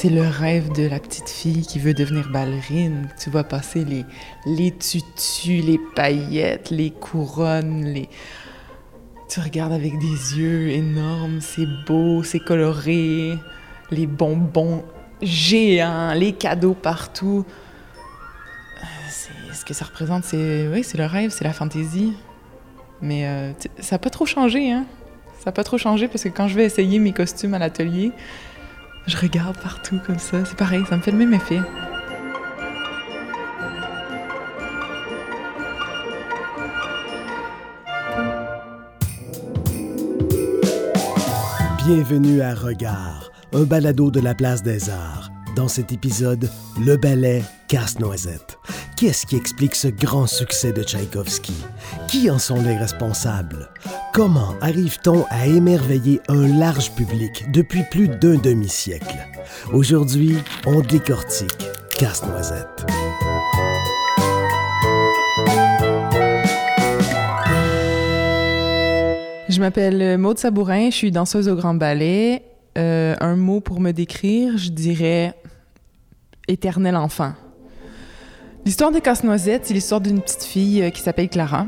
c'est le rêve de la petite fille qui veut devenir ballerine. Tu vois passer les, les tutus, les paillettes, les couronnes, les... Tu regardes avec des yeux énormes, c'est beau, c'est coloré, les bonbons géants, les cadeaux partout. Ce que ça représente, c'est oui, c'est le rêve, c'est la fantaisie. Mais euh, ça n'a pas trop changé, hein? Ça n'a pas trop changé parce que quand je vais essayer mes costumes à l'atelier, je regarde partout comme ça. C'est pareil, ça me fait le même effet. Bienvenue à Regard, un balado de la place des arts. Dans cet épisode, le ballet Casse-Noisette. Qu'est-ce qui explique ce grand succès de Tchaïkovski? Qui en sont les responsables? Comment arrive-t-on à émerveiller un large public depuis plus d'un demi-siècle? Aujourd'hui, on décortique Casse-Noisette. Je m'appelle Maude Sabourin, je suis danseuse au Grand Ballet. Euh, un mot pour me décrire, je dirais éternel enfant. L'histoire de Casse-Noisette, c'est l'histoire d'une petite fille euh, qui s'appelle Clara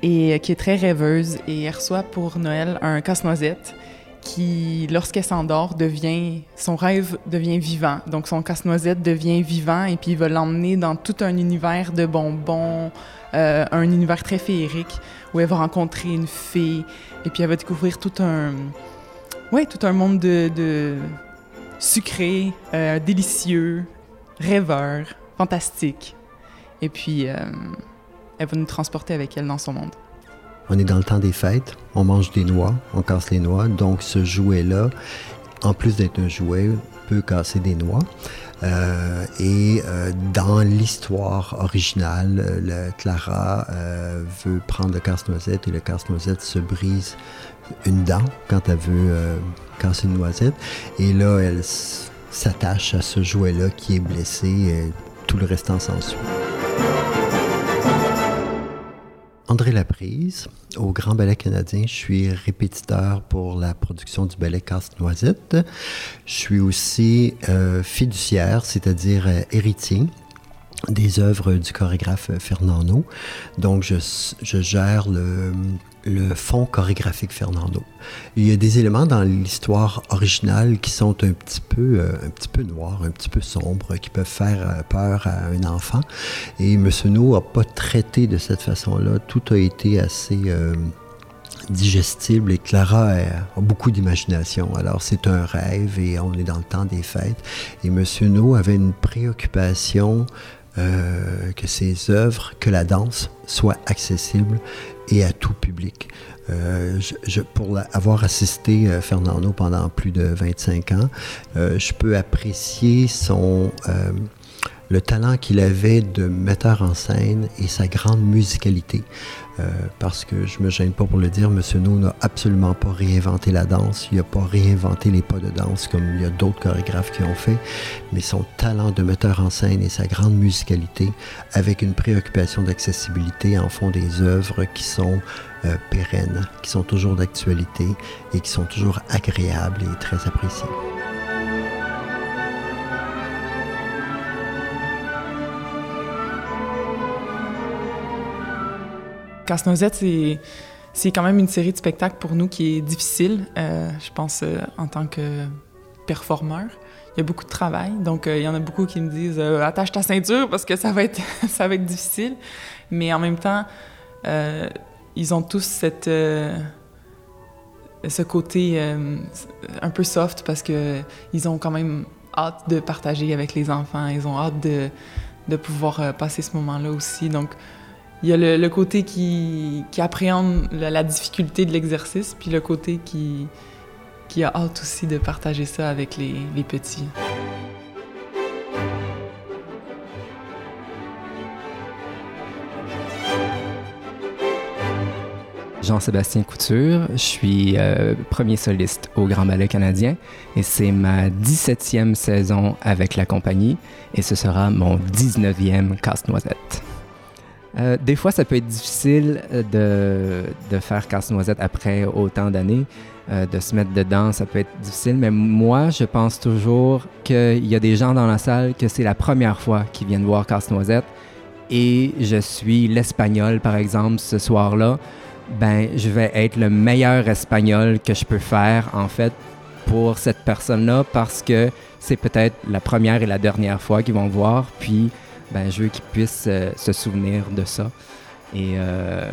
et euh, qui est très rêveuse et elle reçoit pour Noël un casse-noisette qui, lorsqu'elle s'endort, devient son rêve devient vivant. Donc son casse-noisette devient vivant et puis il va l'emmener dans tout un univers de bonbons, euh, un univers très féerique où elle va rencontrer une fée et puis elle va découvrir tout un, ouais, tout un monde de, de sucré, délicieux, rêveur, fantastique. Et puis, euh, elle va nous transporter avec elle dans son monde. On est dans le temps des fêtes, on mange des noix, on casse les noix. Donc, ce jouet-là, en plus d'être un jouet, peut casser des noix. Euh, et euh, dans l'histoire originale, le, Clara veut prendre le casse-noisette et le casse-noisette se brise une dent quand elle veut casser une noisette. Et là, elle s'attache à ce jouet-là qui est blessé et tout le restant s'ensuit. André Laprise, au Grand Ballet canadien, je suis répétiteur pour la production du ballet Casse-Noisette. Je suis aussi euh, fiduciaire, c'est-à-dire euh, héritier des œuvres du chorégraphe Fernando. Donc, je, je gère le, le fond chorégraphique Fernando. Il y a des éléments dans l'histoire originale qui sont un petit peu, euh, un petit peu noirs, un petit peu sombres, qui peuvent faire euh, peur à un enfant. Et M. No n'a pas traité de cette façon-là. Tout a été assez euh, digestible et Clara a, beaucoup d'imagination. Alors c'est un rêve et on est dans le temps des fêtes. Et M. No avait une préoccupation que ses œuvres, que la danse soit accessible et à tout public. Euh, je, pour avoir assisté euh, Fernando pendant plus de 25 ans, euh, je peux apprécier son, le talent qu'il avait de metteur en scène et sa grande musicalité. Euh, parce que je me gêne pas pour le dire, M. No n'a absolument pas réinventé la danse, il n'a pas réinventé les pas de danse comme il y a d'autres chorégraphes qui ont fait, mais son talent de metteur en scène et sa grande musicalité, avec une préoccupation d'accessibilité, en font des œuvres qui sont euh, pérennes, qui sont toujours d'actualité et qui sont toujours agréables et très appréciées. Casse-Noisette, c'est, quand même une série de spectacles pour nous qui est difficile, euh, je pense, euh, en tant que performeur. Il y a beaucoup de travail, donc euh, il y en a beaucoup qui me disent attache ta ceinture parce que ça va être, difficile. Mais en même temps, ils ont tous cette, ce côté un peu soft parce que ils ont quand même hâte de partager avec les enfants, ils ont hâte de, pouvoir passer ce moment-là aussi. Il y a le, côté qui, appréhende la, difficulté de l'exercice, puis le côté qui, a hâte aussi de partager ça avec les, les petits. Jean-Sébastien Couture, je suis euh, premier soliste au Grand Ballet canadien et c'est ma 17e saison avec la compagnie et ce sera mon 19e casse-noisette. Euh, des fois, ça peut être difficile de, de faire casse-noisette après autant d'années. Euh, de se mettre dedans, ça peut être difficile, mais moi, je pense toujours qu'il y a des gens dans la salle que c'est la première fois qu'ils viennent voir Casse-Noisette et je suis l'espagnol, par exemple, ce soir-là. Ben, je vais être le meilleur espagnol que je peux faire, en fait, pour cette personne-là parce que c'est peut-être la première et la dernière fois qu'ils vont voir, puis ben, je veux qu'ils puissent euh, se souvenir de ça. Et euh,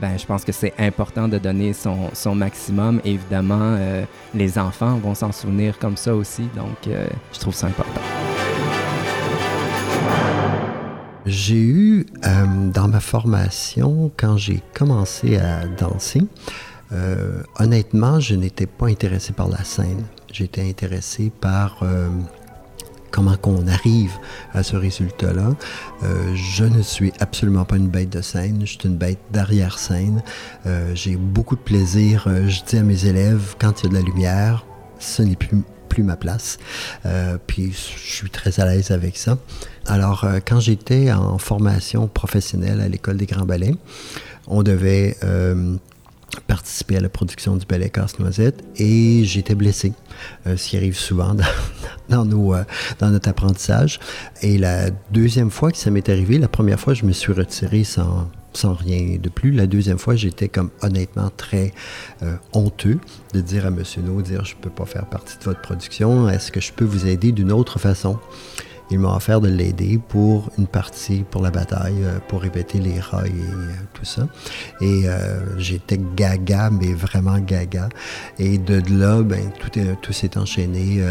ben, je pense que c'est important de donner son, son maximum. Évidemment, euh, les enfants vont s'en souvenir comme ça aussi, donc je trouve ça important. J'ai eu dans ma formation, quand j'ai commencé à danser, honnêtement, je n'étais pas intéressé par la scène. J'étais intéressé par comment qu'on arrive à ce résultat-là. Euh, je ne suis absolument pas une bête de scène, je suis une bête d'arrière-scène. Euh, j'ai beaucoup de plaisir. Euh, je dis à mes élèves, quand il y a de la lumière, ce n'est plus, plus ma place. puis je suis très à l'aise avec ça. Alors, quand j'étais en formation professionnelle à l'École des Grands Ballets, on devait participer à la production du ballet Casse-Noisette et j'étais blessé, euh, ce qui arrive souvent euh, dans notre apprentissage. Et la deuxième fois que ça m'est arrivé, la première fois, je me suis retiré sans, sans rien de plus. La deuxième fois, j'étais comme honnêtement très euh, honteux de dire à M. No, dire je ne peux pas faire partie de votre production, est-ce que je peux vous aider d'une autre façon? Il m'a offert de l'aider pour une partie, pour la bataille, euh, pour répéter les rails et euh, tout ça. Et euh, j'étais gaga, mais vraiment gaga. Et de là, ben, tout, s'est enchaîné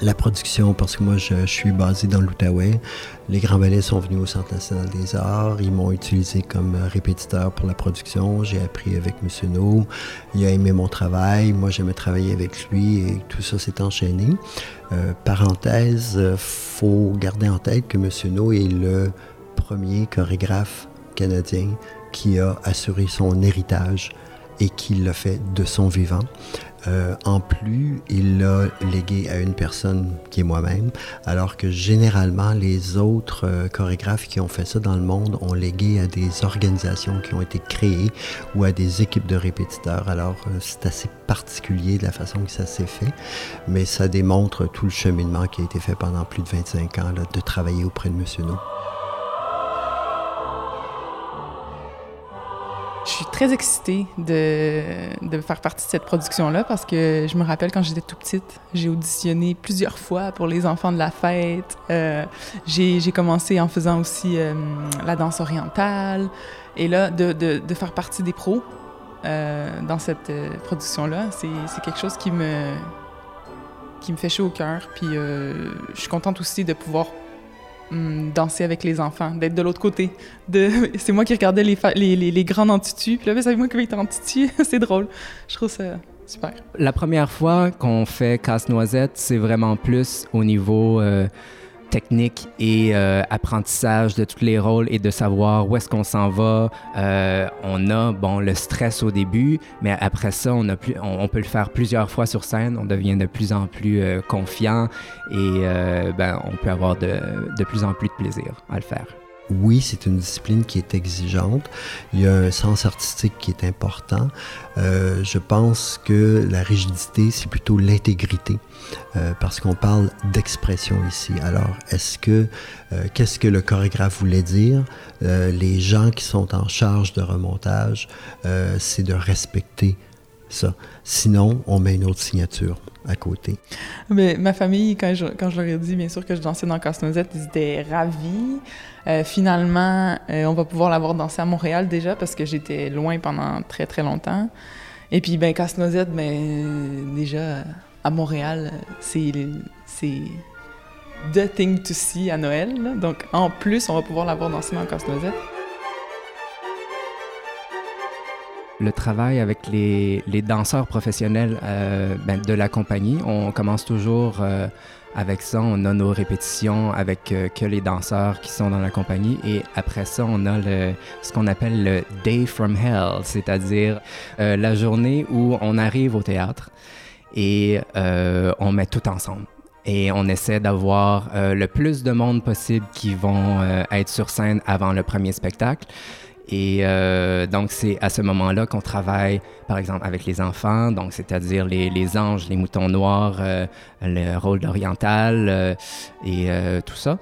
la production, parce que moi, je, suis basé dans l'Outaouais. Les Grands Ballets sont venus au Centre national des arts. Ils m'ont utilisé comme répétiteur pour la production. J'ai appris avec M. No. Il a aimé mon travail. Moi, j'aimais travailler avec lui et tout ça s'est enchaîné. Euh, parenthèse, euh, faut garder en tête que M. No est le premier chorégraphe canadien qui a assuré son héritage et qui l'a fait de son vivant. Euh, en plus, il l'a légué à une personne qui est moi-même, alors que généralement, les autres euh, chorégraphes qui ont fait ça dans le monde ont légué à des organisations qui ont été créées ou à des équipes de répétiteurs. Alors, euh, c'est assez particulier de la façon que ça s'est fait, mais ça démontre tout le cheminement qui a été fait pendant plus de 25 ans de travailler auprès de M. No. Je suis très excitée de, de faire partie de cette production-là parce que je me rappelle quand j'étais tout petite, j'ai auditionné plusieurs fois pour les enfants de la fête. Euh, j'ai commencé en faisant aussi euh, la danse orientale. Et là, de, de, de faire partie des pros euh, dans cette production-là, c'est quelque chose qui me, qui me fait chaud au cœur. Puis je suis contente aussi de pouvoir Hum, danser avec les enfants, d'être de l'autre côté. C'est moi qui regardais les, les, les, les grands puis là, c'est moi qui vais être en c'est drôle. Je trouve ça super. La première fois qu'on fait Casse-Noisette, c'est vraiment plus au niveau euh, technique et euh, apprentissage de tous les rôles et de savoir où est-ce qu'on s'en va. Euh, on a bon le stress au début, mais après ça, on, a plus, on, peut le faire plusieurs fois sur scène. On devient de plus en plus euh, confiant et ben, on peut avoir de, de plus en plus de plaisir à le faire oui, c'est une discipline qui est exigeante. Il y a un sens artistique qui est important. Euh, je pense que la rigidité, c'est plutôt l'intégrité, euh, parce qu'on parle d'expression ici. Alors, est-ce que, euh, qu'est-ce que le chorégraphe voulait dire? les gens qui sont en charge de remontage, c'est de respecter ça. Sinon, on met une autre signature à côté. Mais ma famille, quand je, quand je leur ai dit, bien sûr, que je dansais dans Casse-Noisette, ils étaient ravis. Euh, finalement, euh, on va pouvoir l'avoir dansé à Montréal déjà parce que j'étais loin pendant très, très longtemps. Et puis, ben, Casse-Noisette, ben, déjà, à Montréal, c'est the thing to see à Noël. Donc, en plus, on va pouvoir l'avoir dansé dans Casse-Noisette. Le travail avec les, danseurs professionnels euh, ben, de la compagnie. On commence toujours euh, avec ça. On a nos répétitions avec euh, que les danseurs qui sont dans la compagnie. Et après ça, on a le, ce qu'on appelle le Day from Hell, c'est-à-dire la journée où on arrive au théâtre et on met tout ensemble Et on essaie d'avoir le plus de monde possible qui vont être sur scène avant le premier spectacle. Et euh, donc, c'est à ce moment-là qu'on travaille, par exemple, avec les enfants, donc c'est-à-dire les, les, anges, les moutons noirs, euh, le rôle d'oriental euh, et tout ça.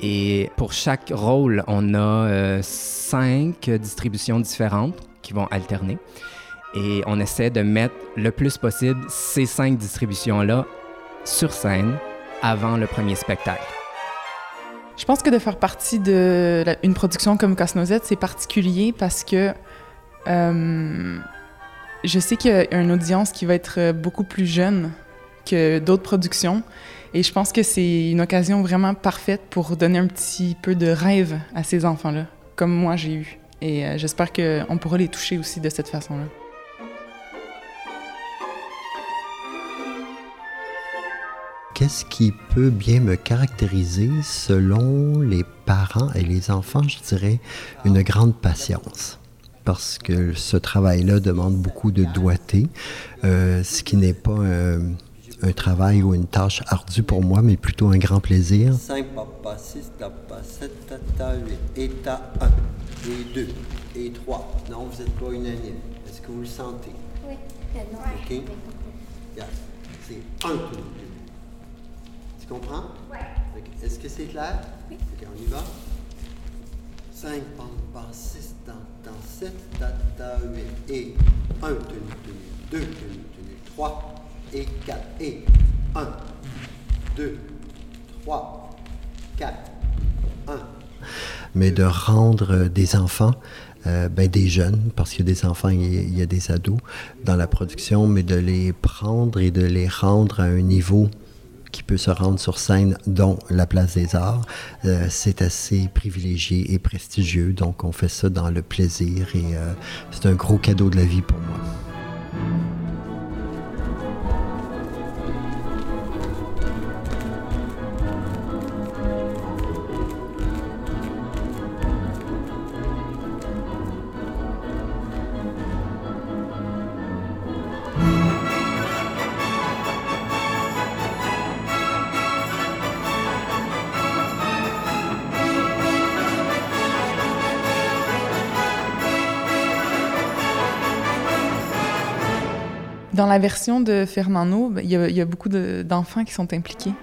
Et pour chaque rôle, on a cinq distributions différentes qui vont alterner. Et on essaie de mettre le plus possible ces cinq distributions-là sur scène avant le premier spectacle. Je pense que de faire partie d'une production comme Casse-Noisette, c'est particulier parce que euh, je sais qu'il y a une audience qui va être beaucoup plus jeune que d'autres productions. Et je pense que c'est une occasion vraiment parfaite pour donner un petit peu de rêve à ces enfants-là, comme moi j'ai eu. Et euh, j'espère qu'on pourra les toucher aussi de cette façon-là. Qu'est-ce qui peut bien me caractériser selon les parents et les enfants, je dirais, une grande patience? Parce que ce travail-là demande beaucoup de doigté, euh, ce qui n'est pas un, travail ou une tâche ardue pour moi, mais plutôt un grand plaisir. 5, papa, 6, papa, 7, tata, 8, et ta 1, et 2, et 3. Non, vous n'êtes pas unanime. Est-ce que vous le sentez? Oui. OK? C'est 1 comprends? Oui. Est-ce que c'est clair? Oui. OK, on y va. 5, pas 6, dans, 7, tata, 8, et 1, tenue, tenue, 2, tenue, tenue, 3, et 4, et 1, 2, 3, 4, 1. Mais de rendre des enfants euh, ben, des jeunes, parce qu'il y a des enfants, il y a des ados dans la production, mais de les prendre et de les rendre à un niveau qui peut se rendre sur scène, dont la Place des Arts. Euh, c'est assez privilégié et prestigieux, donc on fait ça dans le plaisir et euh, c'est un gros cadeau de la vie pour moi. Dans la version de Fernando, ben, il y, a beaucoup d'enfants qui sont impliqués.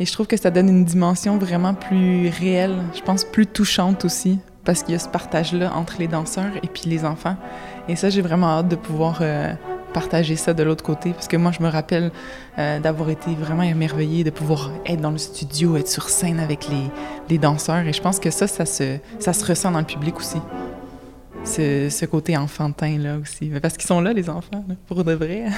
Et je trouve que ça donne une dimension vraiment plus réelle, je pense plus touchante aussi, parce qu'il y a ce partage-là entre les danseurs et puis les enfants. Et ça, j'ai vraiment hâte de pouvoir euh, partager ça de l'autre côté, parce que moi, je me rappelle euh, d'avoir été vraiment émerveillée de pouvoir être dans le studio, être sur scène avec les, danseurs. Et je pense que ça, ça se ressent dans le public aussi ce, côté enfantin là aussi. Parce qu'ils sont là, les enfants, pour de vrai.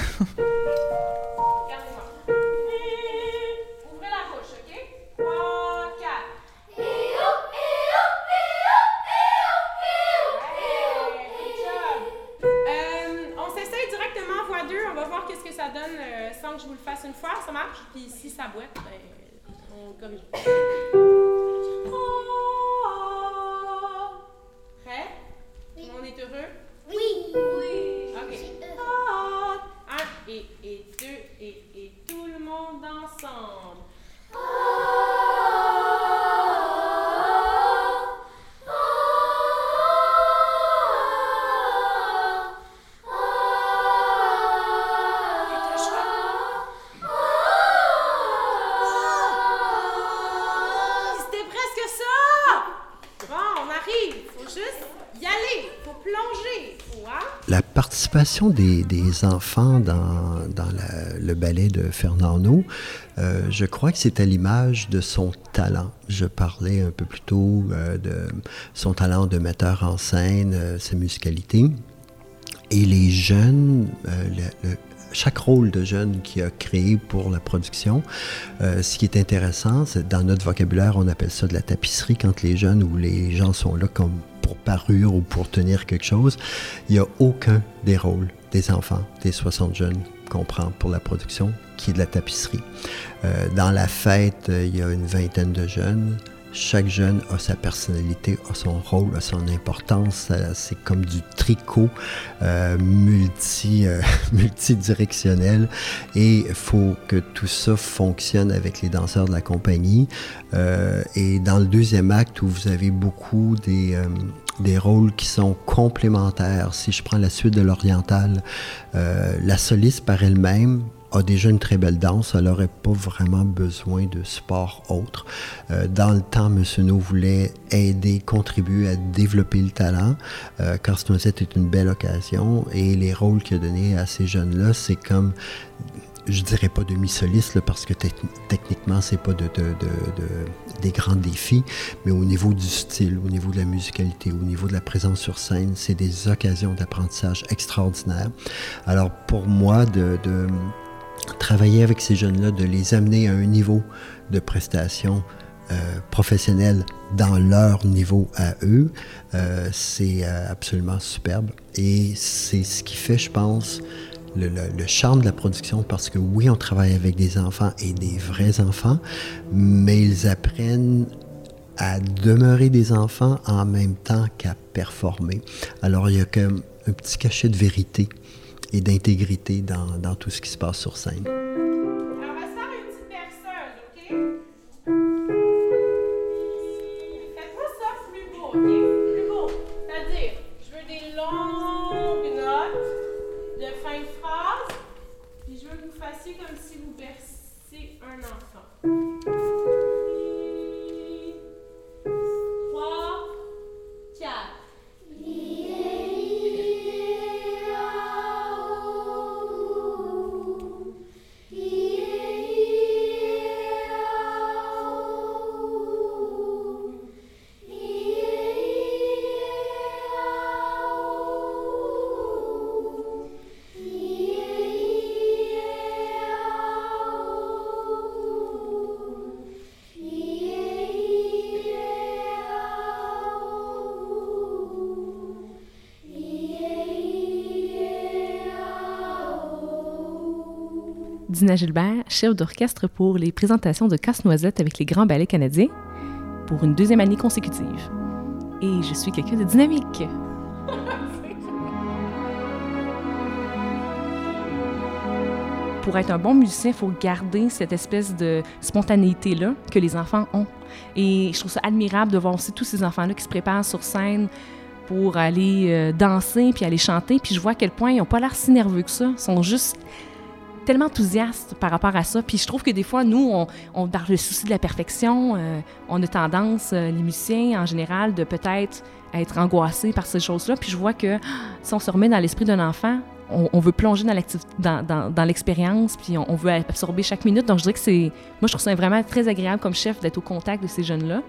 on va voir qu'est-ce que ça donne euh, sans que je vous le fasse une fois, ça marche? Puis si ça boite, ben, on corrige. La participation des, enfants dans, le ballet de Fernando, euh, je crois que c'est à l'image de son talent. Je parlais un peu plus tôt euh, de son talent de metteur en scène, euh, sa musicalité. Et les jeunes, chaque rôle de jeune qui a créé pour la production. ce qui est intéressant, c'est dans notre vocabulaire, on appelle ça de la tapisserie quand les jeunes ou les gens sont là comme pour parure ou pour tenir quelque chose. Il n'y a aucun des rôles des enfants, des 60 jeunes qu'on prend pour la production qui est de la tapisserie. Euh, dans la fête, il y a une vingtaine de jeunes chaque jeune a sa personnalité, a son rôle, a son importance. C'est comme du tricot euh, multi, euh, multidirectionnel et il faut que tout ça fonctionne avec les danseurs de la compagnie. Euh, et dans le deuxième acte où vous avez beaucoup des des rôles qui sont complémentaires. Si je prends la suite de l'oriental, la soliste par elle-même a déjà une très belle danse, elle n'aurait pas vraiment besoin de sport autre. Euh, dans le temps, M. No voulait aider, contribuer à développer le talent. Euh, Noisette est une belle occasion et les rôles qu'il a donnés à ces jeunes-là, c'est comme je dirais pas demi-soliste parce que techniquement c'est pas de, des grands défis, mais au niveau du style, au niveau de la musicalité, au niveau de la présence sur scène, c'est des occasions d'apprentissage extraordinaires. Alors pour moi, de, travailler avec ces jeunes-là, de les amener à un niveau de prestation euh, professionnelle dans leur niveau à eux, euh, c'est euh, absolument superbe. Et c'est ce qui fait, je pense, le, charme de la production parce que oui, on travaille avec des enfants et des vrais enfants, mais ils apprennent à demeurer des enfants en même temps qu'à performer. Alors il y a comme un petit cachet de vérité et d'intégrité dans, tout ce qui se passe sur scène. Dina Gilbert, chef d'orchestre pour les présentations de Casse-Noisette avec les grands ballets canadiens pour une deuxième année consécutive. Et je suis quelqu'un de dynamique. pour être un bon musicien, il faut garder cette espèce de spontanéité-là que les enfants ont. Et je trouve ça admirable de voir aussi tous ces enfants-là qui se préparent sur scène pour aller euh, danser puis aller chanter. Puis je vois à quel point ils n'ont pas l'air si nerveux que ça. Ils sont juste tellement enthousiaste par rapport à ça. Puis je trouve que des fois, nous, on, on dans le souci de la perfection, euh, on a tendance, euh, les musiciens en général, de peut-être être angoissés par ces choses-là. Puis je vois que si on se remet dans l'esprit d'un enfant, on, veut plonger dans, dans, l'expérience, puis on, veut absorber chaque minute. Donc, je dirais que c'est. Moi, je trouve ça vraiment très agréable comme chef d'être au contact de ces jeunes-là.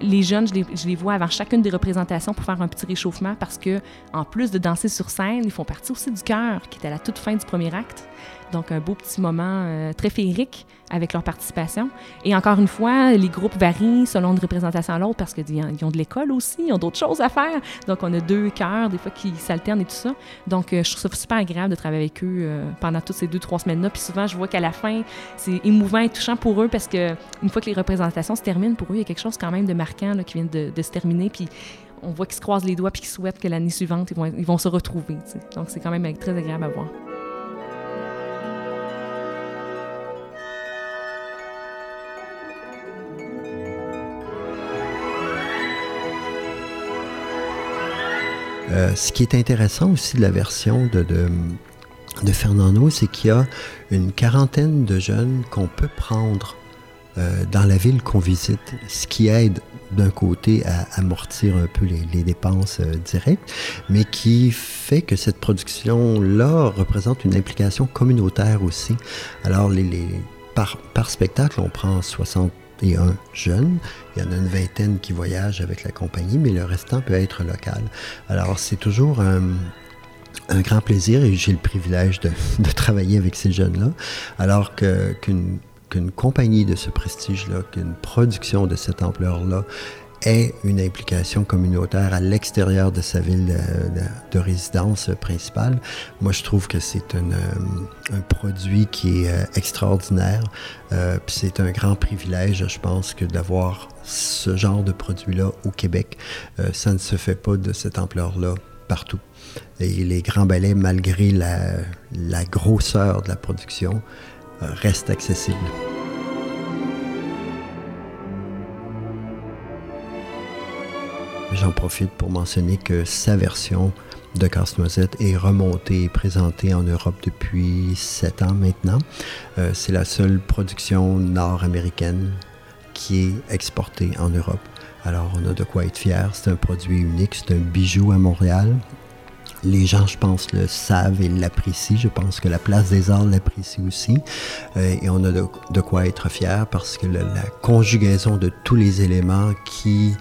Les jeunes, je les, vois avant chacune des représentations pour faire un petit réchauffement parce que, en plus de danser sur scène, ils font partie aussi du cœur qui est à la toute fin du premier acte. Donc, un beau petit moment euh, très féerique avec leur participation. Et encore une fois, les groupes varient selon une représentation à l'autre parce qu'ils ont de l'école aussi, ils ont d'autres choses à faire. Donc, on a deux chœurs, des fois, qui s'alternent et tout ça. Donc, euh, je trouve ça super agréable de travailler avec eux euh, pendant toutes ces deux, trois semaines-là. Puis souvent, je vois qu'à la fin, c'est émouvant et touchant pour eux parce que une fois que les représentations se terminent, pour eux, il y a quelque chose quand même de marquant qui vient de, se terminer. Puis on voit qu'ils se croisent les doigts puis qu'ils souhaitent que l'année suivante, ils vont, ils vont se retrouver. Donc, c'est quand même très agréable à voir. Euh, ce qui est intéressant aussi de la version de, de, Fernando, c'est qu'il y a une quarantaine de jeunes qu'on peut prendre euh, dans la ville qu'on visite, ce qui aide d'un côté à amortir un peu les, dépenses euh, directes, mais qui fait que cette production-là représente une implication communautaire aussi. Alors, les, par, par spectacle, on prend 60 et un jeune. Il y en a une vingtaine qui voyagent avec la compagnie, mais le restant peut être local. Alors, c'est toujours un, grand plaisir et j'ai le privilège de, travailler avec ces jeunes-là, alors qu'une compagnie de ce prestige-là, qu'une production de cette ampleur-là ait une implication communautaire à l'extérieur de sa ville de, résidence principale, moi je trouve que c'est un, produit qui est extraordinaire. c'est un grand privilège, je pense, que d'avoir ce genre de produit-là au Québec. ça ne se fait pas de cette ampleur-là partout. Et les grands ballets, malgré la grosseur de la production, restent accessibles. J'en profite pour mentionner que sa version de Casse-Noisette est remontée et présentée en Europe depuis sept ans maintenant. Euh, c'est la seule production nord-américaine qui est exportée en Europe. Alors on a de quoi être fier. C'est un produit unique, c'est un bijou à Montréal. Les gens, je pense, le savent et l'apprécient. Je pense que la place des arts l'apprécie aussi. Euh, et on a de, quoi être fier parce que la conjugaison de tous les éléments qui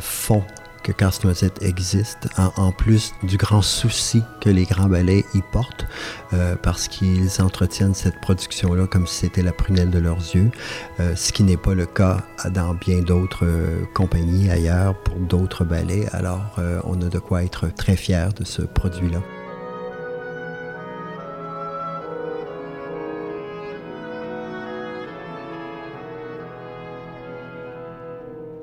font que Casse-Noisette existe, en, plus du grand souci que les grands ballets y portent, euh, parce qu'ils entretiennent cette production-là comme si c'était la prunelle de leurs yeux, euh, ce qui n'est pas le cas dans bien d'autres compagnies ailleurs pour d'autres ballets. Alors, on a de quoi être très fiers de ce produit-là.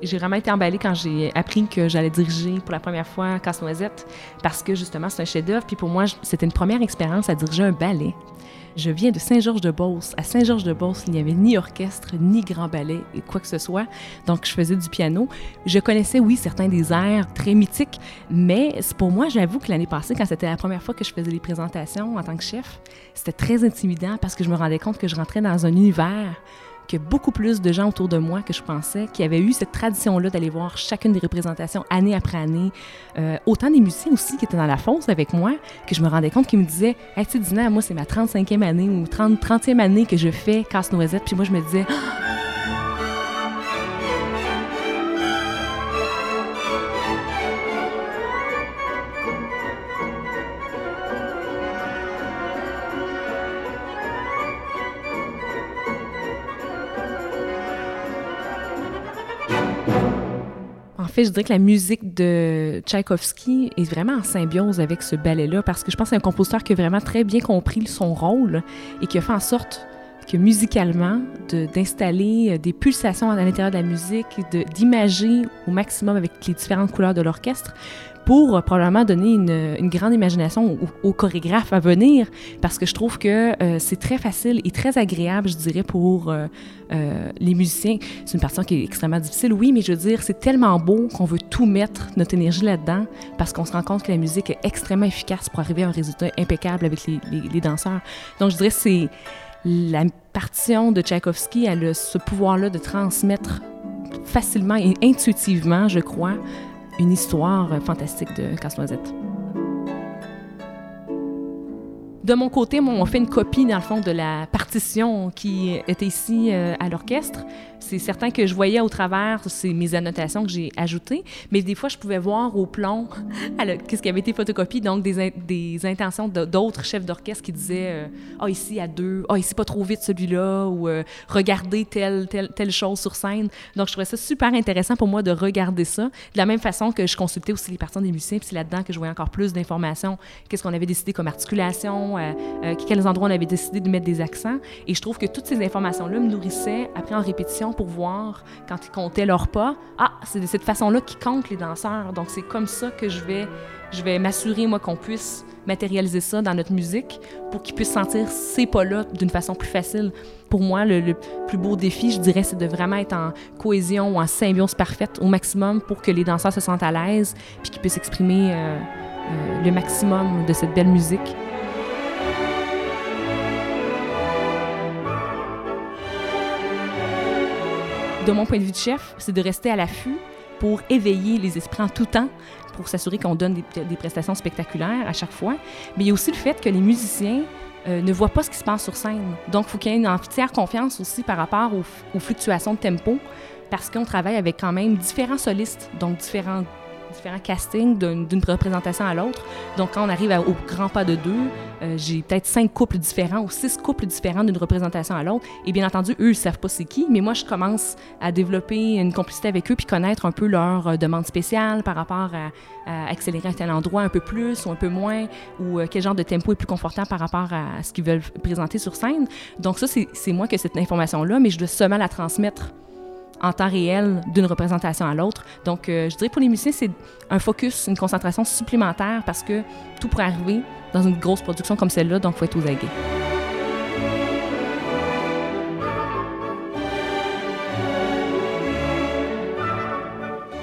J'ai vraiment été emballée quand j'ai appris que j'allais diriger pour la première fois Casse-Noisette parce que justement, c'est un chef-d'œuvre. Puis pour moi, c'était une première expérience à diriger un ballet. Je viens de Saint-Georges-de-Beauce. À Saint-Georges-de-Beauce, il n'y avait ni orchestre, ni grand ballet, et quoi que ce soit. Donc, je faisais du piano. Je connaissais, oui, certains des airs très mythiques, mais pour moi, j'avoue que l'année passée, quand c'était la première fois que je faisais les présentations en tant que chef, c'était très intimidant parce que je me rendais compte que je rentrais dans un univers que beaucoup plus de gens autour de moi que je pensais qui avaient eu cette tradition-là d'aller voir chacune des représentations année après année. Euh, autant des musiciens aussi qui étaient dans la fosse avec moi que je me rendais compte qu'ils me disaient Hey, tu sais, Dina, moi, c'est ma 35e année ou 30, 30e année que je fais Casse-Noisette. Puis moi, je me disais fait, je dirais que la musique de Tchaïkovski est vraiment en symbiose avec ce ballet-là parce que je pense que c'est un compositeur qui a vraiment très bien compris son rôle et qui a fait en sorte que musicalement, d'installer euh, des pulsations à l'intérieur de la musique, d'imager au maximum avec les différentes couleurs de l'orchestre pour euh, probablement donner une, grande imagination aux, chorégraphes à venir, parce que je trouve que euh, c'est très facile et très agréable, je dirais, pour euh, les musiciens. C'est une partie qui est extrêmement difficile, oui, mais je veux dire, c'est tellement beau qu'on veut tout mettre, notre énergie là-dedans, parce qu'on se rend compte que la musique est extrêmement efficace pour arriver à un résultat impeccable avec les, danseurs. Donc, je dirais c'est la partition de Tchaïkovski, elle a ce pouvoir-là de transmettre facilement et intuitivement, je crois, une histoire fantastique de Casse-Noisette. De mon côté, on fait une copie, dans le fond, de la qui était ici euh, à l'orchestre. C'est certain que je voyais au travers c'est mes annotations que j'ai ajoutées, mais des fois, je pouvais voir au plomb qu'est-ce qui avait été photocopié, donc des, intentions d'autres chefs d'orchestre qui disaient euh, Ah, oh, ici, à deux. Ah, oh, ici, pas trop vite celui-là. Ou euh, Regardez telle, telle, chose sur scène. Donc, je trouvais ça super intéressant pour moi de regarder ça. De la même façon que je consultais aussi les personnes des musiciens, puis c'est là-dedans que je voyais encore plus d'informations. Qu'est-ce qu'on avait décidé comme articulation, euh, quels endroits on avait décidé de mettre des accents. Et je trouve que toutes ces informations-là me nourrissaient après en répétition pour voir, quand ils comptaient leurs pas, ah, c'est de cette façon-là qu'ils comptent les danseurs. Donc, c'est comme ça que je vais, m'assurer, moi, qu'on puisse matérialiser ça dans notre musique pour qu'ils puissent sentir ces pas-là d'une façon plus facile. Pour moi, le, plus beau défi, je dirais, c'est de vraiment être en cohésion ou en symbiose parfaite au maximum pour que les danseurs se sentent à l'aise puis qu'ils puissent exprimer euh, euh, le maximum de cette belle musique. De mon point de vue de chef, c'est de rester à l'affût pour éveiller les esprits en tout temps, pour s'assurer qu'on donne des, prestations spectaculaires à chaque fois. Mais il y a aussi le fait que les musiciens euh, ne voient pas ce qui se passe sur scène. Donc, il faut qu'il y ait une entière confiance aussi par rapport aux, fluctuations de tempo, parce qu'on travaille avec quand même différents solistes, donc différents différents castings d'une représentation à l'autre. Donc, quand on arrive au grand pas de deux, euh, j'ai peut-être cinq couples différents ou six couples différents d'une représentation à l'autre. Et bien entendu, eux, ils savent pas c'est qui, mais moi, je commence à développer une complicité avec eux puis connaître un peu leurs euh, demandes spéciales par rapport à, accélérer un tel endroit un peu plus ou un peu moins, ou euh, quel genre de tempo est plus confortable par rapport à, ce qu'ils veulent présenter sur scène. Donc ça, c'est moi que cette information-là, mais je dois seulement la transmettre en temps réel d'une représentation à l'autre. Donc, euh, je dirais pour les musiciens, c'est un focus, une concentration supplémentaire parce que tout pourrait arriver dans une grosse production comme celle-là, donc il faut être aux aguets.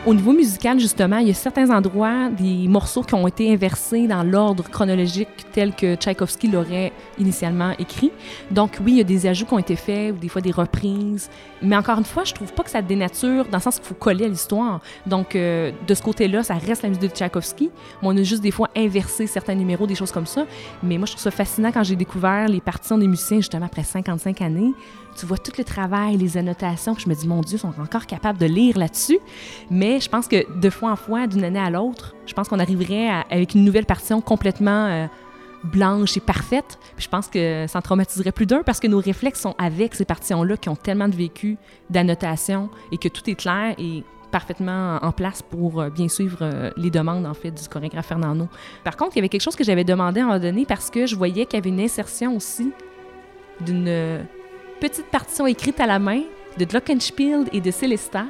Au niveau musical, justement, il y a certains endroits, des morceaux qui ont été inversés dans l'ordre chronologique tel que Tchaïkovski l'aurait initialement écrit. Donc oui, il y a des ajouts qui ont été faits ou des fois des reprises. Mais encore une fois, je trouve pas que ça dénature dans le sens qu'il faut coller à l'histoire. Donc euh, de ce côté-là, ça reste la musique de Tchaïkovski. on a juste des fois inversé certains numéros, des choses comme ça. Mais moi, je trouve ça fascinant quand j'ai découvert les partitions des musiciens justement après 55 années tu vois tout le travail, les annotations, je me dis, mon Dieu, ils sont encore capables de lire là-dessus. Mais je pense que de fois en fois, d'une année à l'autre, je pense qu'on arriverait avec une nouvelle partition complètement euh, blanche et parfaite. je pense que ça en traumatiserait plus d'un parce que nos réflexes sont avec ces partitions-là qui ont tellement de vécu, d'annotations et que tout est clair et parfaitement en place pour euh, bien suivre euh, les demandes en fait du chorégraphe Fernando. Par contre, il y avait quelque chose que j'avais demandé à un moment donné parce que je voyais qu'il y avait une insertion aussi d'une petite partition écrite à la main de Glockenspiel et de Celesta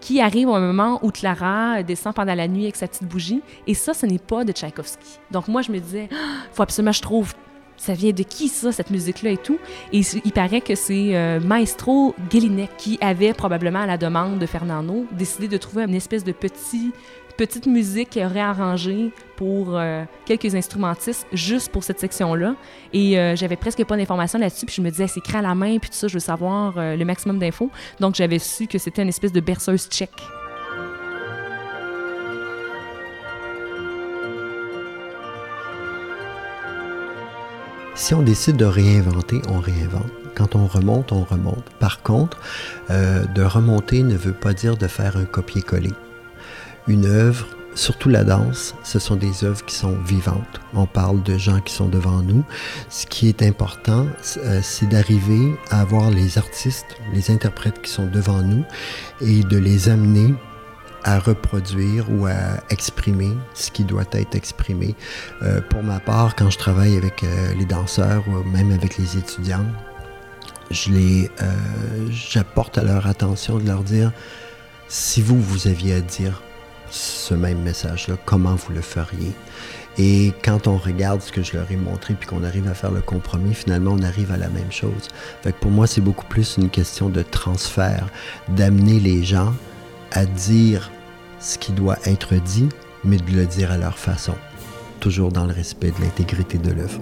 qui arrive au moment où Clara descend pendant la nuit avec sa petite bougie. Et ça, ce n'est pas de Tchaïkovski. Donc moi, je me disais, ah, faut absolument que je trouve ça vient de qui ça, cette musique-là et tout. Et il paraît que c'est euh, Maestro Gelinek qui avait probablement à la demande de Fernando décidé de trouver une espèce de petit petite musique réarrangée pour euh, quelques instrumentistes juste pour cette section-là. Et euh, j'avais presque pas d'informations là-dessus. Puis je me disais, c'est écrit à la main, puis tout ça, je veux savoir euh, le maximum d'infos. Donc j'avais su que c'était une espèce de berceuse tchèque. Si on décide de réinventer, on réinvente. Quand on remonte, on remonte. Par contre, de remonter ne veut pas dire de faire un copier-coller une œuvre, surtout la danse, ce sont des œuvres qui sont vivantes. On parle de gens qui sont devant nous. Ce qui est important, euh, c'est d'arriver à avoir les artistes, les interprètes qui sont devant nous et de les amener à reproduire ou à exprimer ce qui doit être exprimé. Euh, pour ma part, quand je travaille avec euh, les danseurs ou même avec les étudiants, j'apporte à leur attention de leur dire, si vous, vous aviez à dire ce même message-là, comment vous le feriez? Et quand on regarde ce que je leur ai montré, puis qu'on arrive à faire le compromis, finalement, on arrive à la même chose. Fait que pour moi, c'est beaucoup plus une question de transfert, d'amener les gens à dire ce qui doit être dit, mais de le dire à leur façon, toujours dans le respect de l'intégrité de l'œuvre.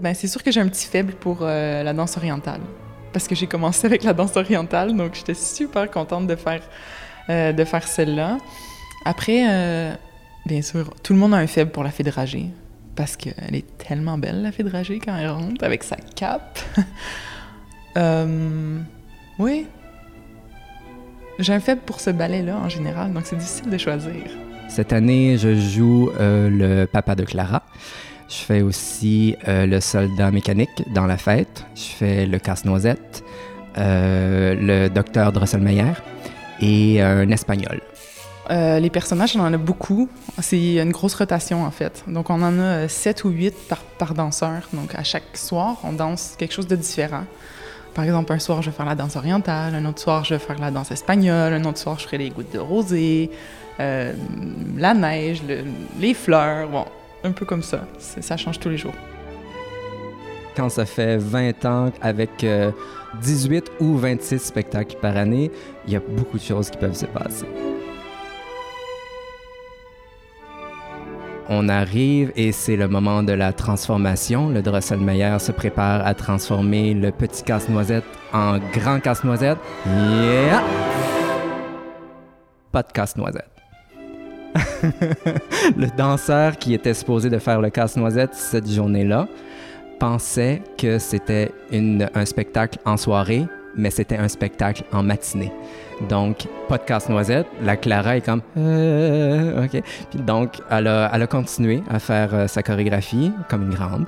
Ben, c'est sûr que j'ai un petit faible pour euh, la danse orientale. Parce que j'ai commencé avec la danse orientale, donc j'étais super contente de faire, euh, de faire celle-là. Après, euh, bien sûr, tout le monde a un faible pour la fée dragée. Parce qu'elle est tellement belle, la fée dragée, quand elle rentre, avec sa cape. oui. J'ai un faible pour ce ballet-là, en général, donc c'est difficile de choisir. Cette année, je joue le papa de Clara. Je fais aussi euh, le soldat mécanique dans la fête. Je fais le casse-noisette, euh, le docteur Drosselmeyer et un espagnol. Euh, les personnages, on en a beaucoup. C'est une grosse rotation, en fait. Donc, on en a sept ou huit par, par danseur. Donc, à chaque soir, on danse quelque chose de différent. Par exemple, un soir, je vais faire la danse orientale, un autre soir, je vais faire la danse espagnole, un autre soir, je ferai les gouttes de rosée, la neige, les fleurs. Bon, un peu comme ça. Ça change tous les jours. Quand ça fait 20 ans avec 18 euh, ou 26 spectacles par année, il y a beaucoup de choses qui peuvent se passer. On arrive et c'est le moment de la transformation. Le Drosselmeyer se prépare à transformer le petit casse-noisette en grand casse-noisette. Yeah! Pas de casse-noisette. le danseur qui était supposé de faire le casse-noisette cette journée-là pensaient que c'était un spectacle en soirée, mais c'était un spectacle en matinée. Donc, podcast Noisette, la Clara est comme euh, OK. Puis donc, elle a, elle a continué à faire euh, sa chorégraphie comme une grande.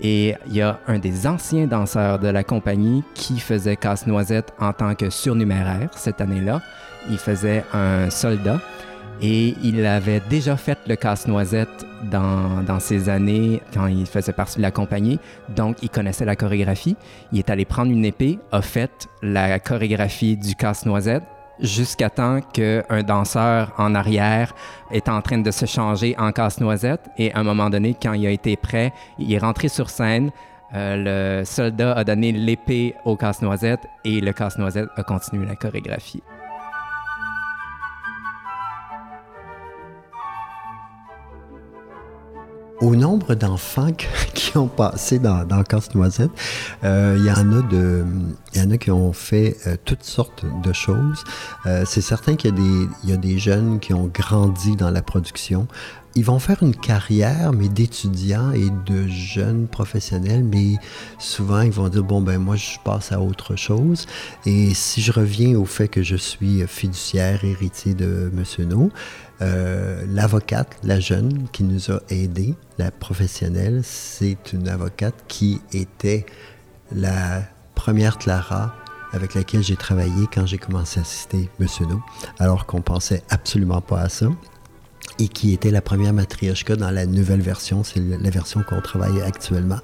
Et il y a un des anciens danseurs de la compagnie qui faisait Casse-Noisette en tant que surnuméraire cette année-là. Il faisait un soldat et il avait déjà fait le casse-noisette dans, dans ses années quand il faisait partie de la compagnie. Donc, il connaissait la chorégraphie. Il est allé prendre une épée, a fait la chorégraphie du casse-noisette jusqu'à temps qu'un danseur en arrière est en train de se changer en casse-noisette. Et à un moment donné, quand il a été prêt, il est rentré sur scène. Euh, le soldat a donné l'épée au casse-noisette et le casse-noisette a continué la chorégraphie. Au nombre d'enfants qui ont passé dans, dans Casse-Noisette, euh, il y en a y en a qui ont fait euh, toutes sortes de choses. Euh, c'est certain qu'il y a des jeunes qui ont grandi dans la production. Ils vont faire une carrière, mais d'étudiants et de jeunes professionnels, mais souvent ils vont dire bon ben moi je passe à autre chose. Et si je reviens au fait que je suis fiduciaire héritier de Monsieur No, euh, l'avocate, la jeune qui nous a aidés, la professionnelle, c'est une avocate qui était la première Clara avec laquelle j'ai travaillé quand j'ai commencé à assister M. No, alors qu'on pensait absolument pas à ça et qui était la première matrioshka dans la nouvelle version, c'est la version qu'on travaille actuellement.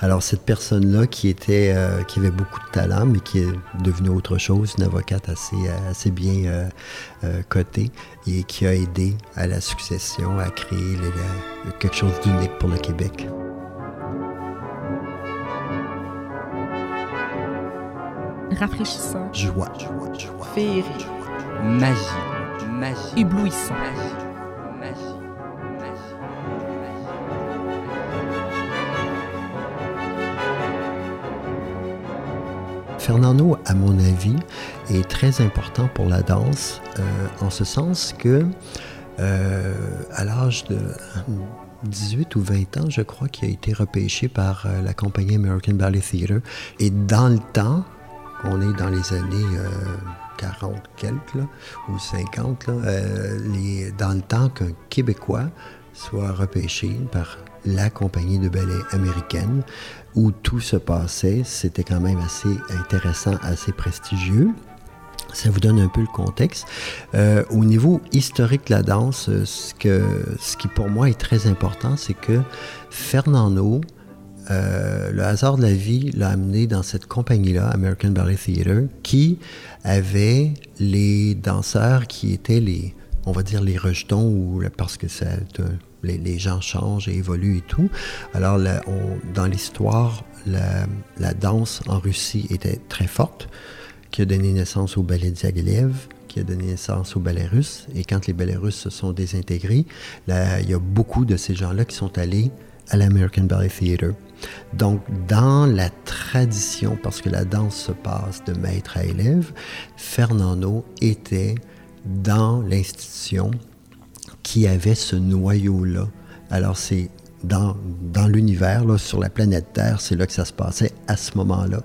Alors cette personne-là qui était, euh, qui avait beaucoup de talent, mais qui est devenue autre chose, une avocate assez, euh, assez bien euh, cotée et qui a aidé à la succession à créer quelque chose d'unique pour le Québec. Rafraîchissant. Joie, joie, joie. Féerique. Magie. Magie. Éblouissant. Fernando, à mon avis, est très important pour la danse, euh, en ce sens que, euh, à l'âge de 18 ou 20 ans, je crois qu'il a été repêché par euh, la compagnie American Ballet Theatre. Et dans le temps, on est dans les années 40 quelques, ou 50, les, dans le temps qu'un Québécois soit repêché par la compagnie de ballet américaine où tout se passait. C'était quand même assez intéressant, assez prestigieux. Ça vous donne un peu le contexte. Euh, au niveau historique de la danse, euh, ce, que, ce qui pour moi est très important, c'est que Fernando, euh, le hasard de la vie l'a amené dans cette compagnie-là, American Ballet Theatre, qui avait les danseurs qui étaient les, on va dire les rejetons, ou, parce que les, gens changent et évoluent et tout. Alors, dans l'histoire, la, danse en Russie était très forte, qui a donné naissance au ballet Diaghilev, qui a donné naissance au ballet russe. Et quand les ballets russes se sont désintégrés, il y a beaucoup de ces gens-là qui sont allés à l'American Ballet Theatre. Donc, dans la tradition, parce que la danse se passe de maître à élève, Fernando était dans l'institution qui avait ce noyau-là. Alors, c'est dans, dans l'univers, sur la planète Terre, c'est là que ça se passait à ce moment-là.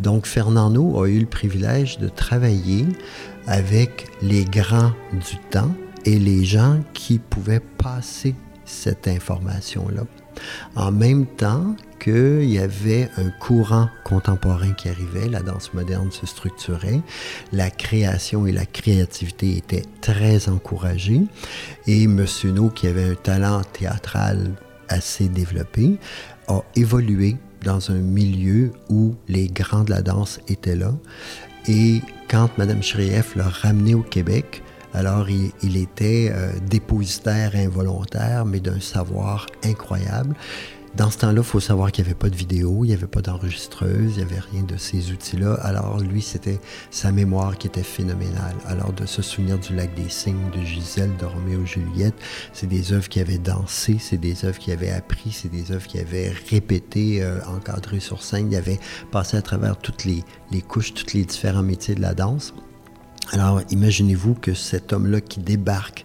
Donc, Fernando a eu le privilège de travailler avec les grands du temps et les gens qui pouvaient passer cette information-là. En même temps qu'il y avait un courant contemporain qui arrivait, la danse moderne se structurait, la création et la créativité étaient très encouragées, et M. No, qui avait un talent théâtral assez développé, a évolué dans un milieu où les grands de la danse étaient là. Et quand Mme Shrieff l'a ramené au Québec, alors, il, était euh, dépositaire involontaire, mais d'un savoir incroyable. Dans ce temps-là, il faut savoir qu'il n'y avait pas de vidéo, il n'y avait pas d'enregistreuse, il n'y avait rien de ces outils-là. Alors, lui, c'était sa mémoire qui était phénoménale. Alors, de se souvenir du Lac des Cygnes, de Gisèle, de Roméo Juliette, c'est des œuvres qui avaient dansé, c'est des œuvres qui avaient appris, c'est des œuvres qui avaient répété, euh, encadré sur scène. Il avait passé à travers toutes les, les couches, tous les différents métiers de la danse. Alors, imaginez-vous que cet homme-là qui débarque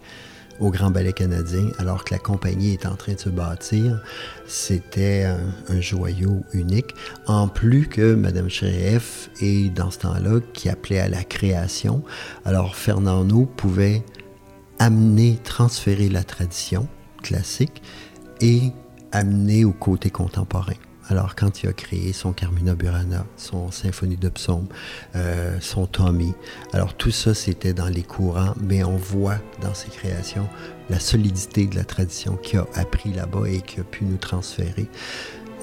au Grand Ballet canadien, alors que la compagnie est en train de se bâtir. C'était un, joyau unique. En plus que Mme Chérif est dans ce temps-là qui appelait à la création. Alors Fernando pouvait amener, transférer la tradition classique et amener au côté contemporain. Alors, quand il a créé son Carmina Burana, son Symphonie de Psaume, euh, son Tommy, alors tout ça, c'était dans les courants, mais on voit dans ses créations la solidité de la tradition qu'il a appris là-bas et qu'il a pu nous transférer.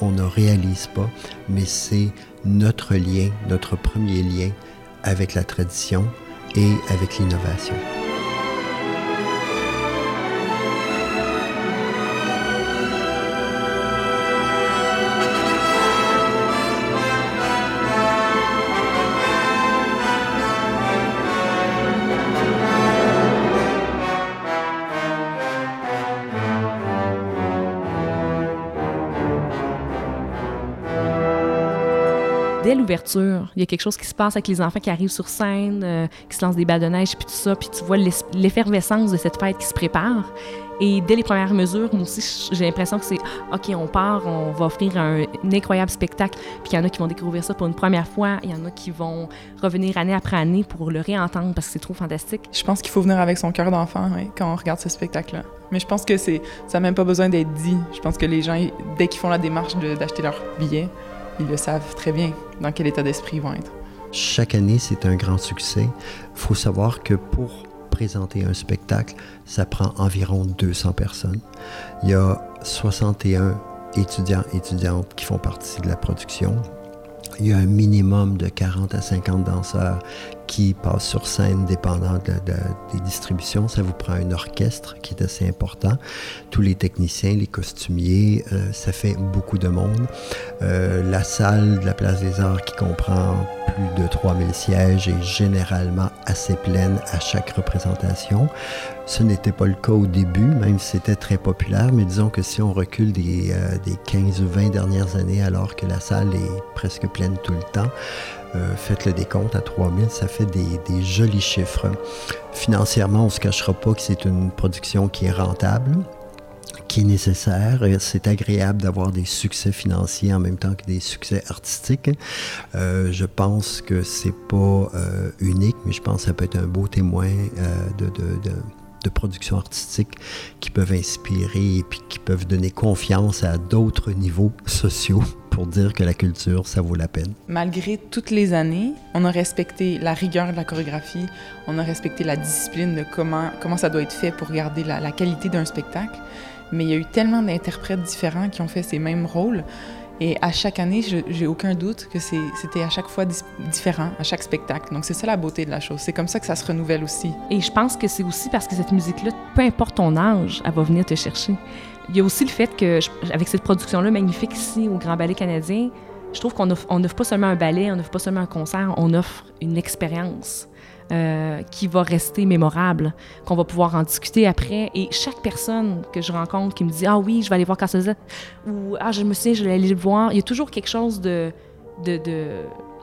On ne réalise pas, mais c'est notre lien, notre premier lien avec la tradition et avec l'innovation. Il y a quelque chose qui se passe avec les enfants qui arrivent sur scène, euh, qui se lancent des balles de neige, puis tout ça, puis tu vois l'effervescence de cette fête qui se prépare. Et dès les premières mesures, moi aussi, j'ai l'impression que c'est OK, on part, on va offrir un, incroyable spectacle. Puis il y en a qui vont découvrir ça pour une première fois, il y en a qui vont revenir année après année pour le réentendre parce que c'est trop fantastique. Je pense qu'il faut venir avec son cœur d'enfant quand on regarde ce spectacle-là. Mais je pense que c'est ça n'a même pas besoin d'être dit. Je pense que les gens, dès qu'ils font la démarche d'acheter leur billet, ils le savent très bien dans quel état d'esprit ils vont être. Chaque année, c'est un grand succès. Il faut savoir que pour présenter un spectacle, ça prend environ 200 personnes. Il y a 61 étudiants et étudiantes qui font partie de la production. Il y a un minimum de 40 à 50 danseurs qui passent sur scène dépendant des distributions. Ça vous prend un orchestre qui est assez important. Tous les techniciens, les costumiers, euh, ça fait beaucoup de monde. Euh, la salle de la Place des Arts qui comprend plus de 3000 sièges est généralement assez pleine à chaque représentation. Ce n'était pas le cas au début, même si c'était très populaire, mais disons que si on recule des, euh, des 15 ou 20 dernières années alors que la salle est presque pleine tout le temps, faites le décompte à 3000, ça fait des, jolis chiffres. Financièrement, on ne se cachera pas que c'est une production qui est rentable qui est nécessaire. C'est agréable d'avoir des succès financiers en même temps que des succès artistiques. Euh, je pense que c'est pas euh, unique, mais je pense que ça peut être un beau témoin de, de production artistique qui peuvent inspirer et puis qui peuvent donner confiance à d'autres niveaux sociaux pour dire que la culture, ça vaut la peine. Malgré toutes les années, on a respecté la rigueur de la chorégraphie, on a respecté la discipline de comment, comment ça doit être fait pour garder la, la qualité d'un spectacle. Mais il y a eu tellement d'interprètes différents qui ont fait ces mêmes rôles. Et à chaque année, j'ai aucun doute que c'était à chaque fois différent, à chaque spectacle. Donc c'est ça la beauté de la chose. C'est comme ça que ça se renouvelle aussi. Et je pense que c'est aussi parce que cette musique-là, peu importe ton âge, elle va venir te chercher. Il y a aussi le fait que, avec cette production-là magnifique ici au Grand Ballet canadien, je trouve qu'on n'offre pas seulement un ballet, on n'offre pas seulement un concert, on offre une expérience. Euh, qui va rester mémorable, qu'on va pouvoir en discuter après. Et chaque personne que je rencontre qui me dit Ah oui, je vais aller voir Casse ou Ah, je me souviens, je vais aller le voir, il y a toujours quelque chose de. de, de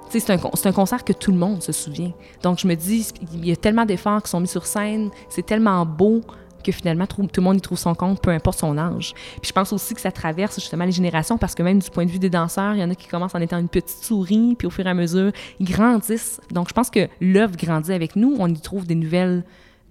c'est un, un, concert que tout le monde se souvient. Donc, je me dis, il y a tellement d'efforts qui sont mis sur scène, c'est tellement beau que finalement tout, le monde y trouve son compte, peu importe son âge. Puis je pense aussi que ça traverse justement les générations parce que même du point de vue des danseurs, il y en a qui commencent en étant une petite souris, puis au fur et à mesure, ils grandissent. Donc je pense que l'œuvre grandit avec nous, on y trouve des nouvelles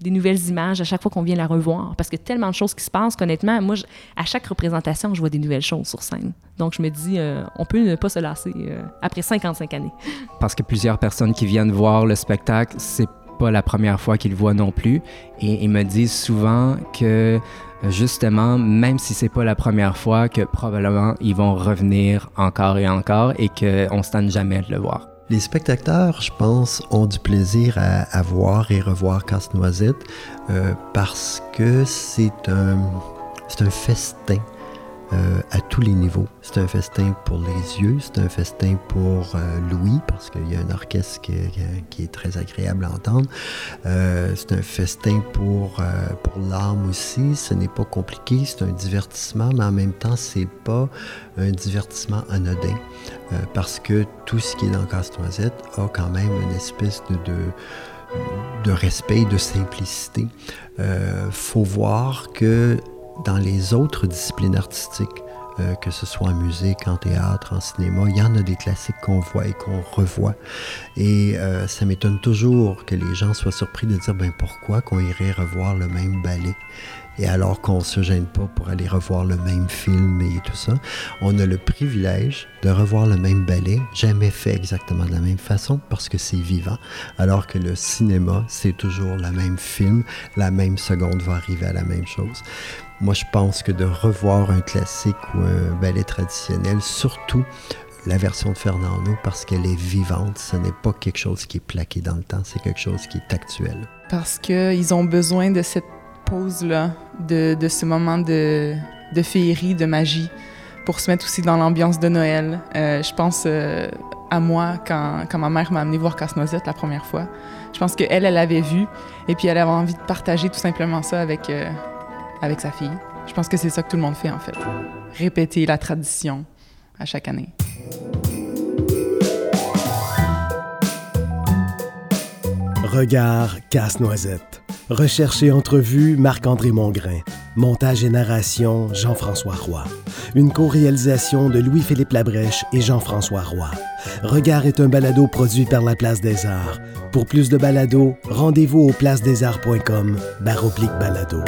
des nouvelles images à chaque fois qu'on vient la revoir. Parce que tellement de choses qui se passent, qu'honnêtement, moi, à chaque représentation, je vois des nouvelles choses sur scène. Donc, je me dis, euh, on peut ne pas se lasser euh, après 55 années. Parce que plusieurs personnes qui viennent voir le spectacle, c'est pas la première fois qu'ils voient non plus. Et ils me disent souvent que justement, même si c'est pas la première fois, que probablement ils vont revenir encore et encore et qu'on se tente jamais de le voir. Les spectateurs, je pense, ont du plaisir à, voir et revoir Casse-Noisette euh, parce que c'est un, c'est un festin euh, à tous les niveaux. C'est un festin pour les yeux, c'est un festin pour euh, Louis, parce qu'il y a un orchestre qui, est très agréable à entendre. Euh, c'est un festin pour, pour l'âme aussi. Ce n'est pas compliqué, c'est un divertissement, mais en même temps, c'est pas un divertissement anodin, parce que tout ce qui est dans Casse-Noisette a quand même une espèce de de respect de simplicité. Euh, faut voir que dans les autres disciplines artistiques, euh, que ce soit en musique, en théâtre, en cinéma, il y en a des classiques qu'on voit et qu'on revoit. Et euh, ça m'étonne toujours que les gens soient surpris de dire ben pourquoi qu'on irait revoir le même ballet? Et alors qu'on ne se gêne pas pour aller revoir le même film et tout ça, on a le privilège de revoir le même ballet, jamais fait exactement de la même façon parce que c'est vivant, alors que le cinéma, c'est toujours le même film, la même seconde va arriver à la même chose. Moi, je pense que de revoir un classique ou un ballet traditionnel, surtout la version de Fernando, parce qu'elle est vivante, ce n'est pas quelque chose qui est plaqué dans le temps, c'est quelque chose qui est actuel. Parce qu'ils ont besoin de cette de, ce moment de, féerie, de magie, pour se mettre aussi dans l'ambiance de Noël. Euh, je pense euh, à moi quand, ma mère m'a amené voir Casse-Noisette la première fois. Je pense qu'elle, elle avait vu, et puis elle avait envie de partager tout simplement ça avec, euh, avec sa fille. Je pense que c'est ça que tout le monde fait en fait. Répéter la tradition à chaque année. Regard Casse-Noisette. Recherche et entrevue, Marc-André Mongrain. Montage et narration, Jean-François Roy. Une co-réalisation de Louis-Philippe Labrèche et Jean-François Roy. Regard est un balado produit par la Place des Arts. Pour plus de balados, rendez-vous au placedesarts.com baroblique balado.